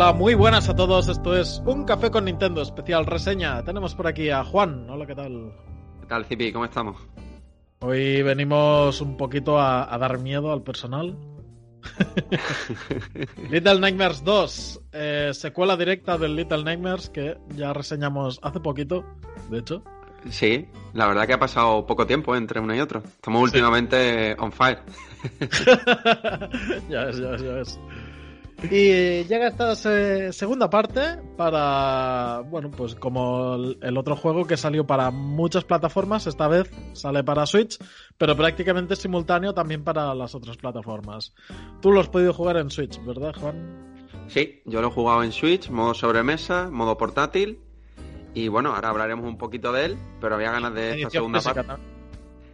Hola, muy buenas a todos. Esto es Un Café con Nintendo, especial reseña. Tenemos por aquí a Juan. Hola, ¿qué tal? ¿Qué tal, Zipi? ¿Cómo estamos? Hoy venimos un poquito a, a dar miedo al personal. Little Nightmares 2, eh, secuela directa del Little Nightmares que ya reseñamos hace poquito, de hecho. Sí, la verdad que ha pasado poco tiempo entre uno y otro. Estamos últimamente on fire. ya ves, ya ves, ya ves. Y llega esta se- segunda parte para, bueno, pues como el otro juego que salió para muchas plataformas, esta vez sale para Switch, pero prácticamente simultáneo también para las otras plataformas. Tú lo has podido jugar en Switch, ¿verdad, Juan? Sí, yo lo he jugado en Switch, modo sobremesa, modo portátil. Y bueno, ahora hablaremos un poquito de él, pero había ganas de esta segunda física, parte. ¿no?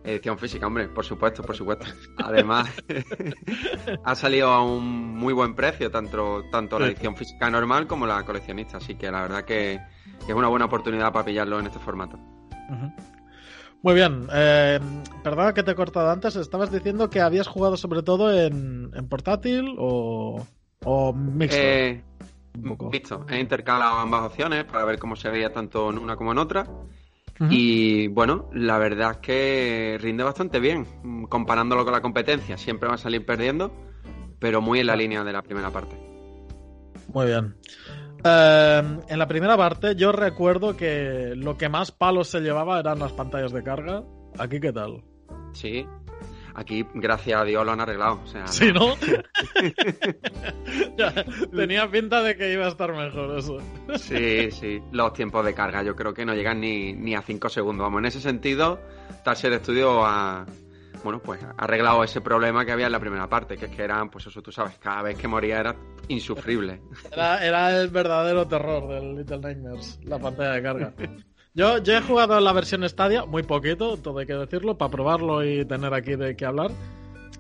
Edición física, hombre, por supuesto, por supuesto. Además, ha salido a un muy buen precio, tanto, tanto la edición física normal como la coleccionista. Así que la verdad que, que es una buena oportunidad para pillarlo en este formato. Muy bien. Eh, perdona que te he cortado antes. Estabas diciendo que habías jugado sobre todo en, en portátil o, o mixto. Eh, un poco. Visto, he intercalado ambas opciones para ver cómo se veía tanto en una como en otra. Y bueno, la verdad es que rinde bastante bien. Mm, Comparándolo con la competencia, siempre va a salir perdiendo, pero muy en la línea de la primera parte. Muy bien. Eh, en la primera parte yo recuerdo que lo que más palos se llevaba eran las pantallas de carga. ¿Aquí qué tal? Sí, aquí, gracias a Dios, lo han arreglado. O sea, Sí, ¿no? Tenía pinta de que iba a estar mejor eso. Sí, sí. Los tiempos de carga yo creo que no llegan ni, ni a 5 segundos. Vamos, en ese sentido, Tarsier Studio ha, bueno, pues, ha arreglado ese problema que había en la primera parte, que es que eran, pues eso tú sabes, cada vez que moría era insufrible. Era, era el verdadero terror del Little Nightmares, la pantalla de carga. Yo, yo he jugado la versión Stadia, muy poquito, todo hay que decirlo, para probarlo y tener aquí de qué hablar.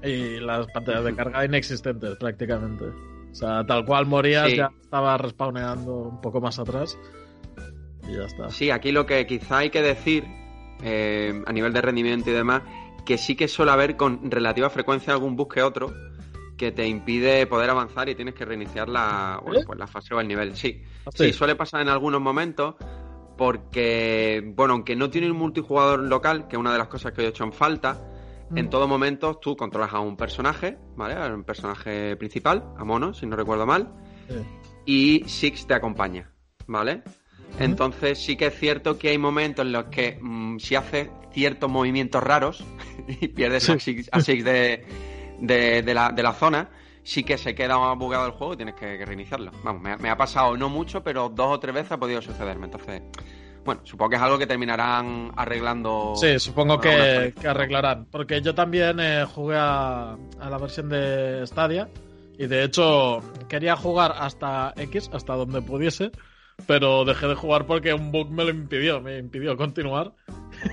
Y las pantallas de carga inexistentes prácticamente. O sea, tal cual morías, Sí. ya estaba respawneando un poco más atrás. Y ya está. Sí, aquí lo que quizá hay que decir, eh, a nivel de rendimiento y demás, que sí que suele haber con relativa frecuencia algún bug que otro que te impide poder avanzar y tienes que reiniciar la, bueno, ¿Eh? pues la fase o el nivel. Sí. Sí. Sí, suele pasar en algunos momentos porque, bueno, aunque no tiene un multijugador local, que es una de las cosas que he hecho en falta, Mm. en todo momento tú controlas a un personaje, ¿vale? A un personaje principal, a Mono, si no recuerdo mal, y Six te acompaña, ¿vale? Entonces sí que es cierto que hay momentos en los que mm, si haces ciertos movimientos raros y pierdes a Six, a Six de, de- de la, de la zona, sí que se queda bugado el juego y tienes que, que reiniciarlo. Vamos, me, ha- me ha pasado no mucho, pero dos o tres veces ha podido sucederme. Entonces, bueno, supongo que es algo que terminarán arreglando. Sí, supongo que, arreglarán. Porque yo también eh, jugué a, a la versión de Stadia. Y de hecho, quería jugar hasta X, hasta donde pudiese. Pero dejé de jugar porque un bug me lo impidió. Me impidió continuar.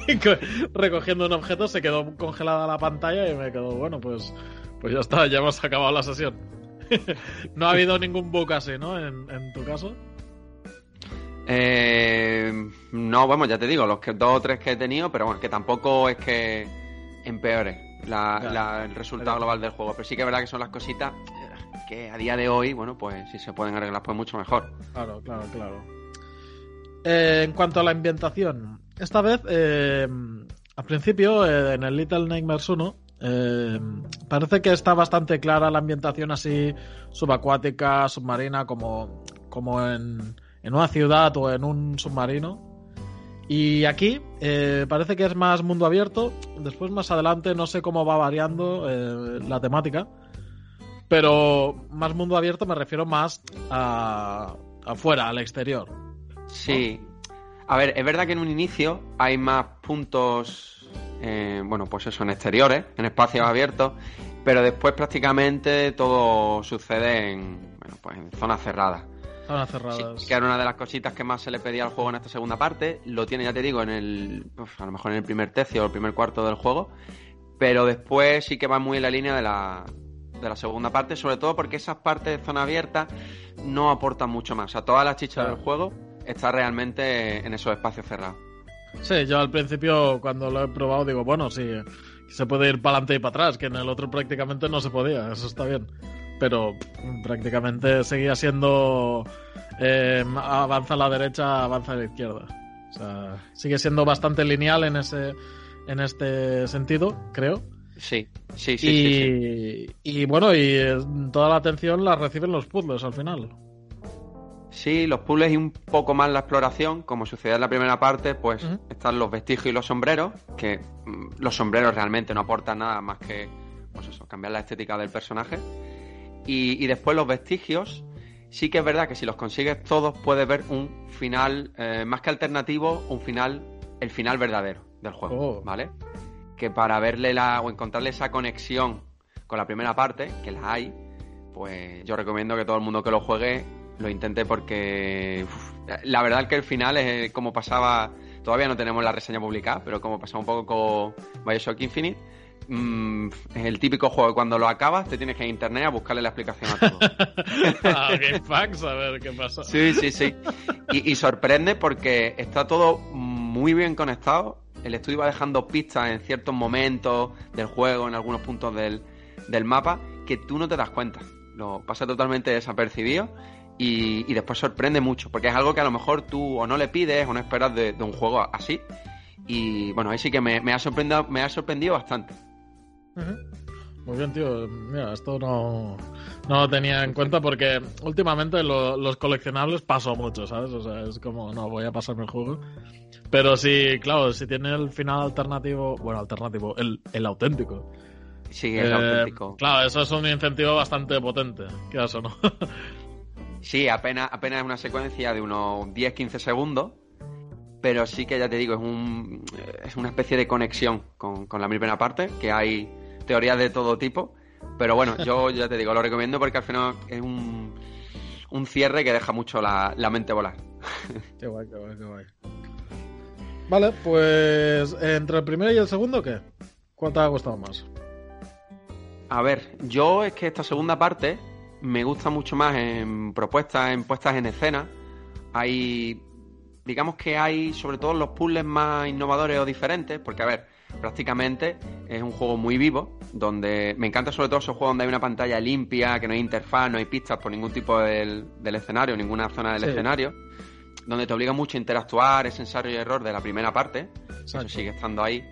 Recogiendo un objeto se quedó congelada la pantalla y me quedó, bueno, pues, pues ya está, ya hemos acabado la sesión. no ha habido ningún bug así, ¿no? En, en tu caso. Eh, no, vamos, ya te digo, los que, dos o tres que he tenido, pero bueno, que tampoco es que empeore la- Ya. la- el resultado global del juego. Pero sí que es verdad que son las cositas eh, que a día de hoy, bueno, pues si se pueden arreglar, pues mucho mejor. Claro, claro, claro. Eh, en cuanto a la ambientación, esta vez, eh, al principio, en el Little Nightmares 1, eh, parece que está bastante clara la ambientación así subacuática, submarina, como, como en, en una ciudad o en un submarino. Y aquí eh, parece que es más mundo abierto. Después, más adelante, no sé cómo va variando eh, la temática. Pero más mundo abierto me refiero más a afuera, al exterior. Sí. A ver, es verdad que en un inicio hay más puntos, eh, bueno, pues eso, en exteriores, en espacios abiertos, pero después prácticamente todo sucede en, bueno, pues en zonas cerradas. Zonas Sí, cerradas. que era una de las cositas que más se le pedía al juego en esta segunda parte. Lo tiene, ya te digo, en el. uf, a lo mejor en el primer tercio o el primer cuarto del juego. Pero después sí que va muy en la línea de la, de la segunda parte, sobre todo porque esas partes de zona abierta no aportan mucho más. O sea, toda la chicha del juego está realmente en esos espacios cerrados. Sí, yo al principio cuando lo he probado digo, bueno, sí, se puede ir para adelante y para atrás, que en el otro prácticamente no se podía, eso está bien. pero prácticamente seguía siendo eh, avanza a la derecha, avanza a la izquierda. O sea, sigue siendo bastante lineal en ese en este sentido, creo. Sí, sí, sí. Y, sí, y bueno, y eh, toda la atención la reciben los puzzles al final. Sí, los puzzles y un poco más la exploración, como sucede en la primera parte, pues están los vestigios y los sombreros, que mm, los sombreros realmente no aportan nada más que, pues eso, cambiar la estética del personaje. Y, y después los vestigios, sí que es verdad que si los consigues todos puedes ver un final, eh, más que alternativo, un final, el final verdadero del juego, Oh. ¿vale? Que para verle la, o encontrarle esa conexión con la primera parte, que la hay, pues yo recomiendo que todo el mundo que lo juegue lo intente porque uf, la verdad que el final es eh, como pasaba, todavía no tenemos la reseña publicada, pero como pasaba un poco con Bioshock Infinite, mm, es el típico juego cuando lo acabas te tienes que ir a internet a buscarle la explicación a todo. a GameFAQs, a ver qué pasa. Sí, sí, sí. Y, y sorprende porque está todo muy bien conectado. El estudio va dejando pistas en ciertos momentos del juego, en algunos puntos del, del mapa, que tú no te das cuenta. Lo pasa totalmente desapercibido y, y después sorprende mucho, porque es algo que a lo mejor tú o no le pides o no esperas de, de un juego así. Y bueno, ahí sí que me, me ha, sorprendido, me ha sorprendido bastante. Muy bien, tío. Mira, esto no, no lo tenía en cuenta porque últimamente lo- los coleccionables paso mucho, ¿sabes? O sea, es como, no, voy a pasarme el juego. Pero sí, claro, si tiene el final alternativo, bueno, alternativo, el, el auténtico. Sí, es Eh, auténtico. Claro, eso es un incentivo bastante potente, que eso no. Sí, apenas, apenas es una secuencia de unos 10-15 segundos, pero sí que ya te digo, es, un, es una especie de conexión con, con la primera parte, que hay teorías de todo tipo, pero bueno, yo ya te digo, lo recomiendo porque al final es un, un cierre que deja mucho la, la mente volar. qué guay, qué guay, qué guay. Vale, pues entre el primero y el segundo, ¿qué? ¿Cuál te ha gustado más? A ver, yo es que esta segunda parte me gusta mucho más en propuestas, en puestas en escena. Hay, digamos que hay sobre todo los puzzles más innovadores o diferentes, porque a ver, prácticamente es un juego muy vivo, donde me encanta sobre todo esos juegos donde hay una pantalla limpia, que no hay interfaz, no hay pistas por ningún tipo del, del escenario, ninguna zona del Sí. escenario, donde te obliga mucho a interactuar, ese ensayo y error de la primera parte, eso sigue estando ahí.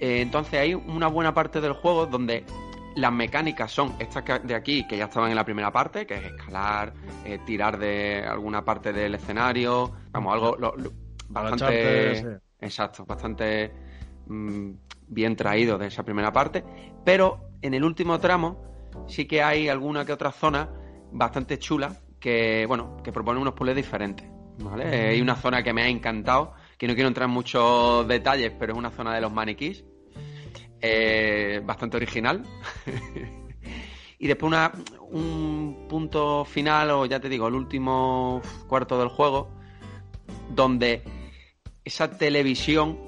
Eh, entonces hay una buena parte del juego donde las mecánicas son estas de aquí, que ya estaban en la primera parte, que es escalar, eh, tirar de alguna parte del escenario, vamos, algo lo- lo- bastante... Sí. Exacto, bastante mm, bien traído de esa primera parte, pero en el último tramo sí que hay alguna que otra zona bastante chula que, bueno, que propone unos puzzles diferentes, ¿vale? Hay una zona que me ha encantado, que no quiero entrar en muchos detalles, pero es una zona de los maniquís, eh, bastante original. y después una, un punto final, o ya te digo, el último cuarto del juego, donde esa televisión,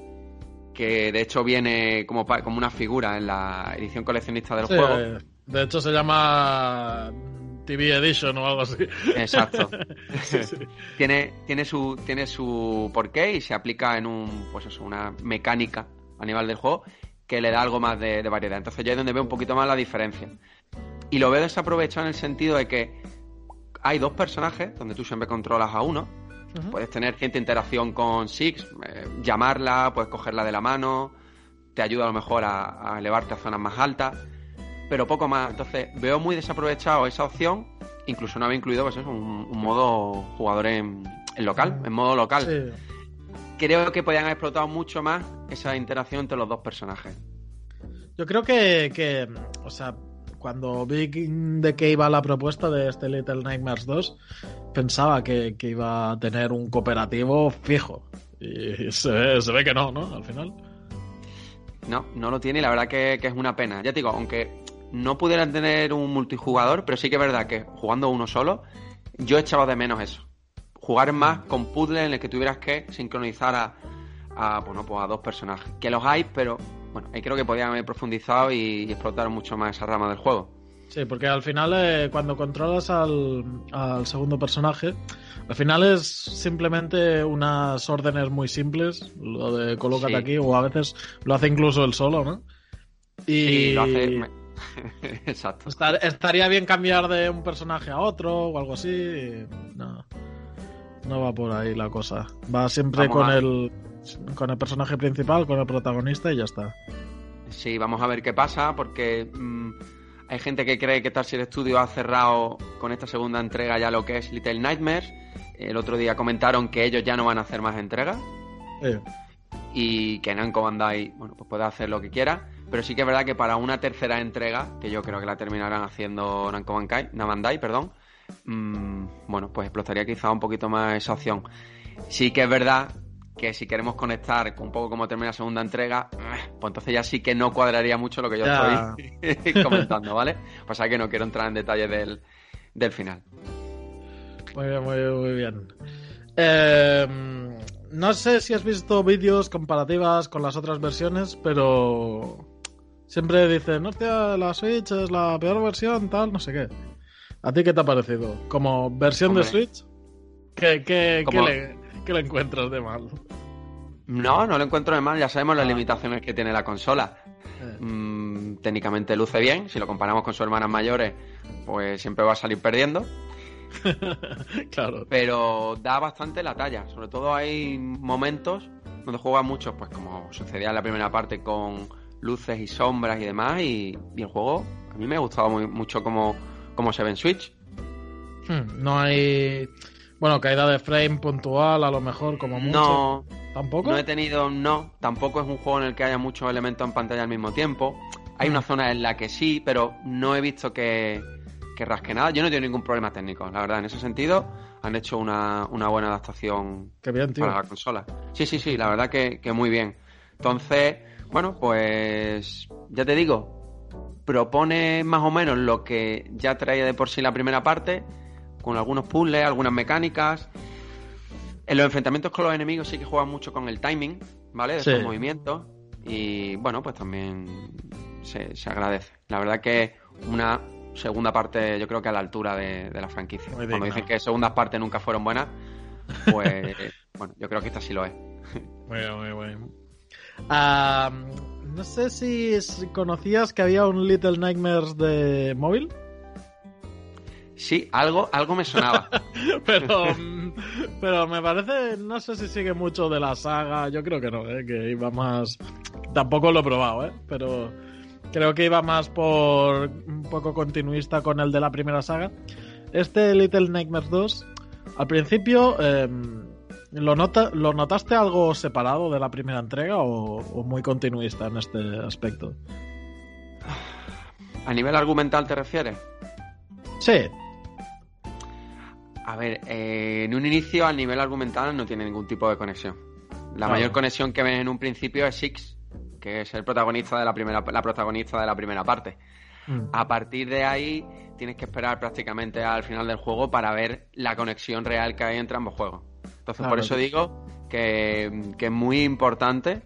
que de hecho viene como, como una figura en la edición coleccionista del Sí, juego, eh, de hecho se llama TV Edition o algo así. Exacto. Sí, sí. tiene, tiene su, tiene su porqué y se aplica en un, pues eso, una mecánica a nivel del juego que le da algo más de, de variedad. Entonces yo es donde veo un poquito más la diferencia. Y lo veo desaprovechado en el sentido de que hay dos personajes donde tú siempre controlas a uno. Puedes tener cierta interacción con Six, eh, llamarla, puedes cogerla de la mano, te ayuda a lo mejor a, a elevarte a zonas más altas, pero poco más. Entonces veo muy desaprovechado esa opción, incluso no había incluido pues eso, un, un modo jugador en, en local, en modo local. Sí. Creo que podían haber explotado mucho más esa interacción entre los dos personajes. Yo creo que, que, o sea, cuando vi de qué iba la propuesta de este Little Nightmares 2, pensaba que, que iba a tener un cooperativo fijo. Y se ve, se ve que no, ¿no? Al final. No, no lo tiene y la verdad que, que es una pena. Ya te digo, aunque no pudieran tener un multijugador, pero sí que es verdad que jugando uno solo, yo echaba de menos eso. Jugar más con puzzles en el que tuvieras que sincronizar a, a, bueno, pues a dos personajes. Que los hay, pero bueno, ahí creo que podían haber profundizado y, y explotar mucho más esa rama del juego. Sí, porque al final, eh, cuando controlas al, al segundo personaje, al final es simplemente unas órdenes muy simples, lo de colócate Sí. aquí, o a veces lo hace incluso él solo, ¿no? Y lo hace. Exacto. estaría bien cambiar de un personaje a otro o algo así. No. No va por ahí la cosa. Va siempre con el con el personaje principal, con el protagonista y ya está. Sí, vamos a ver qué pasa, porque mm, hay gente que cree que Tarsier Studio ha cerrado con esta segunda entrega ya lo que es Little Nightmares. El otro día comentaron que ellos ya no van a hacer más entregas. Y que Namco Bandai, bueno, pues puede hacer lo que quiera. Pero sí que es verdad que para una tercera entrega, que yo creo que la terminarán haciendo Namco Bandai, perdón, mm, bueno, pues explotaría quizá un poquito más esa opción. Sí que es verdad que si queremos conectar con un poco como termina la segunda entrega, eh, pues entonces ya sí que no cuadraría mucho lo que yo estoy comentando, ¿vale? Pues hay que no quiero entrar en detalle del, del final. Muy bien, muy bien, muy bien. Em, no sé si has visto vídeos comparativas con las otras versiones, pero siempre dicen, hostia, la Switch es la peor versión, tal, no sé qué. ¿A ti qué te ha parecido? Como versión de Switch, ¿qué, qué, le, ¿qué, le, encuentras de mal? No, no lo encuentro de mal, ya sabemos las ah. limitaciones que tiene la consola. Eh. Mm, técnicamente luce bien, si lo comparamos con sus hermanas mayores, pues siempre va a salir perdiendo. claro. Pero da bastante la talla, sobre todo hay momentos donde juega mucho, pues como sucedía en la primera parte con luces y sombras y demás, y, el juego a mí me ha gustado muy, mucho como, como se ve en Switch. Hmm, no hay bueno, caída de frame puntual, a lo mejor, como mucho. No. ¿Tampoco? No he tenido, no. Tampoco es un juego en el que haya muchos elementos en pantalla al mismo tiempo. Hay una mm. zona en la que sí, pero no he visto que, que rasque nada. Yo no he tenido ningún problema técnico, la verdad. En ese sentido, han hecho una, buena adaptación para la consola. Sí, sí, sí, la verdad que, que muy bien. Entonces, bueno, pues ya te digo, propone más o menos lo que ya traía de por sí la primera parte con algunos puzzles, algunas mecánicas. En los enfrentamientos con los enemigos sí que juegan mucho con el timing, ¿vale? De sus movimientos. Y bueno, pues también se, agradece. La verdad que una segunda parte yo creo que a la altura de, la franquicia. Cuando dicen que segundas partes nunca fueron buenas, pues bueno, yo creo que esta sí lo es. Muy bien, muy bien. No sé si conocías que había un Little Nightmares de móvil. Sí, algo, algo me sonaba. pero, pero me parece, no sé si sigue mucho de la saga, yo creo que no, ¿eh? que iba más... Tampoco lo he probado, ¿eh? pero creo que iba más por un poco continuista con el de la primera saga. Este Little Nightmares 2, al principio, em, ¿lo, nota, ¿lo notaste algo separado de la primera entrega o, o muy continuista en este aspecto? ¿A nivel argumental te refieres? Sí, a ver, eh, en un inicio, al nivel argumental, no tiene ningún tipo de conexión. La mayor conexión que ven en un principio es Six, que es el protagonista de la primera, la protagonista de la primera parte. Mm. A partir de ahí, tienes que esperar prácticamente al final del juego para ver la conexión real que hay entre ambos juegos. Entonces, por eso digo que, que es muy importante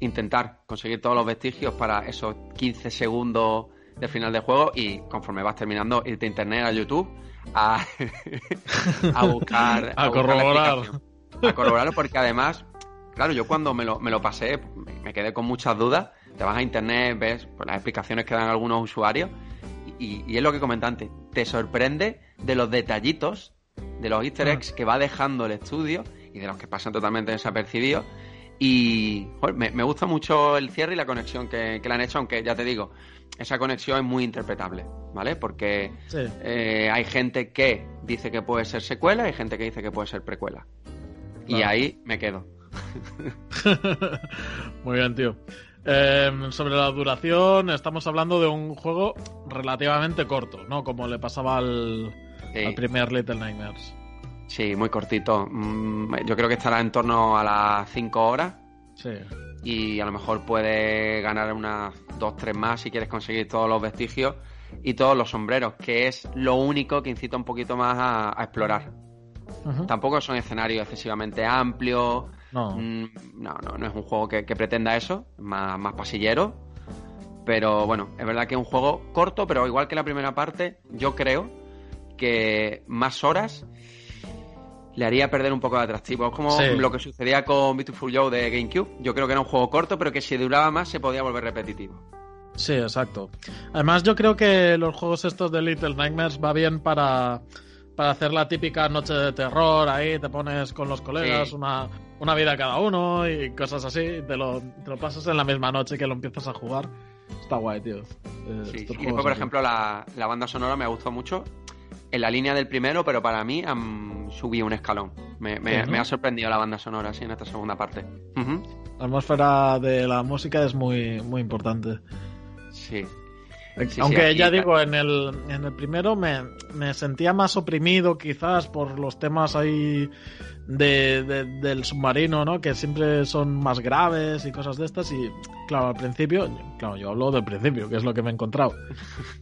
intentar conseguir todos los vestigios para esos 15 segundos del final del juego y conforme vas terminando, irte a internet, a YouTube a, buscar. a, corroborar. A corroborarlo porque además, claro, yo cuando me lo, me lo pasé, me quedé con muchas dudas. Te vas a internet, ves pues, las explicaciones que dan algunos usuarios y, es lo que comenté antes. Te sorprende de los detallitos, de los easter eggs que va dejando el estudio y de los que pasan totalmente desapercibidos. Y me, gusta mucho el cierre y la conexión que, que le han hecho, aunque ya te digo, esa conexión es muy interpretable, ¿vale? Porque eh, hay gente que dice que puede ser secuela y hay gente que dice que puede ser precuela. Y ahí me quedo. muy bien, tío. Em, sobre la duración, estamos hablando de un juego relativamente corto, ¿no? Como le pasaba al, al primer Little Nightmares. Sí, muy cortito. Mm, yo creo que estará en torno a las 5 horas. Sí y a lo mejor puedes ganar unas dos, tres más si quieres conseguir todos los vestigios y todos los sombreros, que es lo único que incita un poquito más a, explorar. Tampoco son escenarios excesivamente amplios. No. Mm, no, no, es un juego que, pretenda eso, más, más pasillero. Pero bueno, es verdad que es un juego corto, pero igual que la primera parte, yo creo que más horas le haría perder un poco de atractivo. Es como lo que sucedía con Beautiful Joe de GameCube. Yo creo que era un juego corto, pero que si duraba más se podía volver repetitivo. Sí, exacto. Además, yo creo que los juegos estos de Little Nightmares va bien para, para hacer la típica noche de terror. Ahí te pones con los colegas Sí. una, una vida cada uno y cosas así. Te lo, te lo pasas en la misma noche que lo empiezas a jugar. Está guay, tío. Eh, Sí, estos Y juegos después, por ejemplo, la, la banda sonora me gustó mucho. En la línea del primero, pero para mí han subido un escalón. Me, me- ha sorprendido la banda sonora, sí, en esta segunda parte. La atmósfera de la música es muy, muy importante. Sí. Sí, Aunque sí, ya digo, en el, en el primero me, me sentía más oprimido quizás por los temas ahí de, de- del submarino, ¿no? Que siempre son más graves y cosas de estas. Y claro, al principio, claro, yo hablo del principio, que es lo que me he encontrado.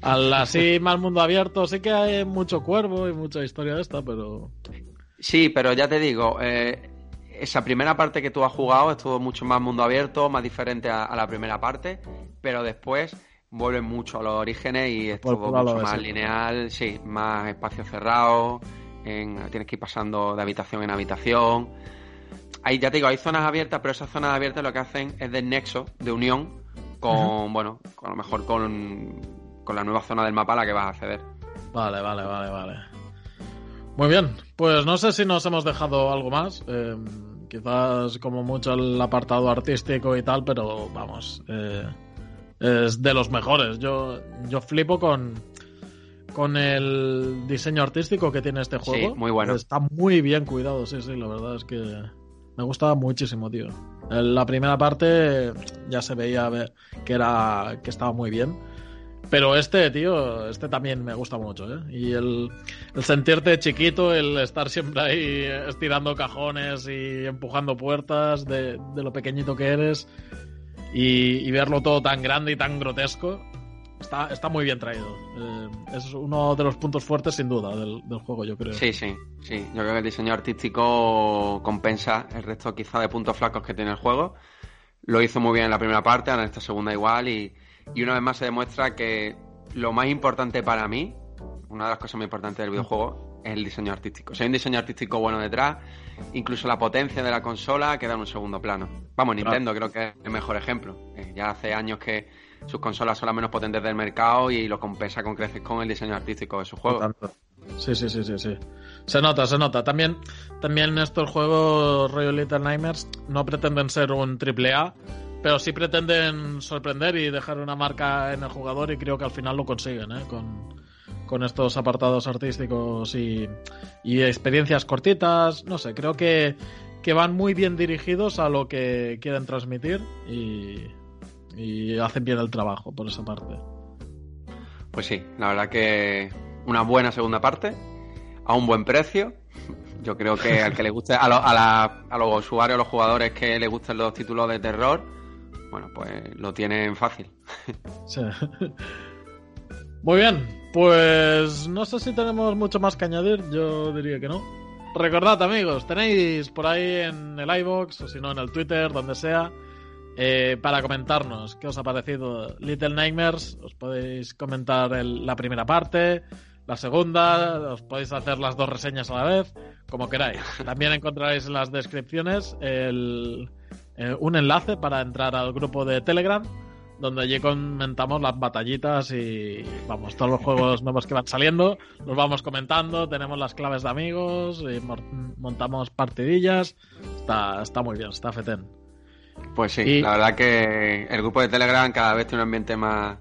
Al así más mundo abierto, sí que hay mucho cuervo y mucha historia de esta, pero... Sí, pero ya te digo, eh, esa primera parte que tú has jugado estuvo mucho más mundo abierto, más diferente a, a la primera parte, pero después vuelve mucho a los orígenes y es por lo mucho más lineal, sí, más espacio cerrado, en- tienes que ir pasando de habitación en habitación. Ahí ya te digo, hay zonas abiertas, pero esas zonas abiertas lo que hacen es de nexo, de unión, con, bueno, con, a lo mejor con, con la nueva zona del mapa a la que vas a acceder. Vale, vale, vale, vale. Muy bien, pues no sé si nos hemos dejado algo más. eh, quizás como mucho el apartado artístico y tal, pero vamos, eh, es de los mejores. Yo, yo flipo con, con el diseño artístico que tiene este juego. Sí, muy bueno. Está muy bien cuidado, sí, sí, la verdad es que me gusta muchísimo, tío. En la primera parte ya se veía que era que estaba muy bien. Pero este, tío, este también me gusta mucho, ¿eh? Y el, el sentirte chiquito, el estar siempre ahí estirando cajones y empujando puertas de, de lo pequeñito que eres y, y verlo todo tan grande y tan grotesco, está, está muy bien traído. Eh, es uno de los puntos fuertes, sin duda, del, del juego, yo creo. Sí, sí, sí. Yo creo que el diseño artístico compensa el resto quizá de puntos flacos que tiene el juego. Lo hizo muy bien en la primera parte, ahora en esta segunda igual y, y una vez más se demuestra que lo más importante para mí, una de las cosas más importantes del videojuego, es el diseño artístico. Si hay un diseño artístico bueno detrás, incluso la potencia de la consola queda en un segundo plano. Vamos, Nintendo creo que es el mejor ejemplo. Eh, ya hace años que sus consolas son las menos potentes del mercado y lo compensa con creces con el diseño artístico de sus juegos. Tanto. Sí, sí, sí, sí, sí. Se nota, se nota. También, también estos juegos Royal Little Nightmares no pretenden ser un triple A, pero sí pretenden sorprender y dejar una marca en el jugador y creo que al final lo consiguen, ¿eh? Con, con estos apartados artísticos y, y experiencias cortitas. No sé, creo que, que van muy bien dirigidos a lo que quieren transmitir y, y hacen bien el trabajo por esa parte. Pues sí, la verdad que una buena segunda parte, a un buen precio. Yo creo que al que le guste, a, lo- a, la- a los usuarios, a los jugadores que les gusten los títulos de terror, bueno, pues lo tienen fácil. Sí. Muy bien, pues no sé si tenemos mucho más que añadir, yo diría que no. Recordad amigos, tenéis por ahí en el iBox o si no en el Twitter, donde sea, eh, para comentarnos qué os ha parecido Little Nightmares. Os podéis comentar el- la primera parte, la segunda, os podéis hacer las dos reseñas a la vez, como queráis. También encontraréis en las descripciones eh, un enlace para entrar al grupo de Telegram donde allí comentamos las batallitas y vamos, todos los juegos nuevos que van saliendo, los vamos comentando, tenemos las claves de amigos, y mor- montamos partidillas, está, está muy bien, está fetén. Pues sí, Y- la verdad que el grupo de Telegram cada vez tiene un ambiente más,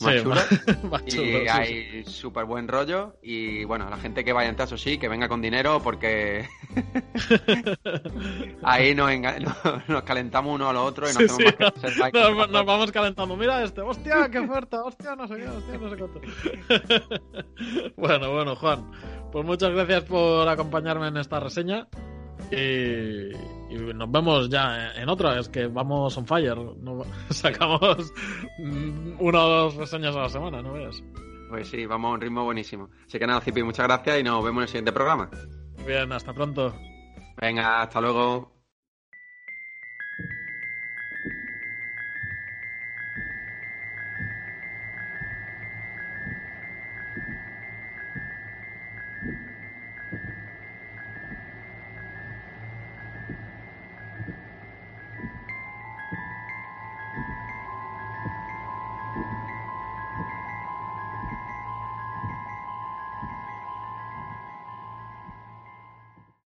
más Sí, chulo. más Y chulo, sí, sí. hay súper buen rollo. Y bueno, la gente que vaya entrar, eso sí, que venga con dinero porque ahí nos, nos- nos calentamos uno a los otros y no Sí, hacemos sí, más que hacer like. Nos, nos vamos calentando. Mira este, hostia, qué fuerte, hostia, no sé qué, hostia, no sé cuánto. bueno, bueno, Juan, pues muchas gracias por acompañarme en esta reseña. Y, y nos vemos ya en otra, es que vamos on fire. No- sacamos mm, una o dos reseñas a la semana, no veas. Pues sí, vamos a un ritmo buenísimo. Así que nada, Cipi, muchas gracias y nos vemos en el siguiente programa. Bien, hasta pronto. Venga, hasta luego.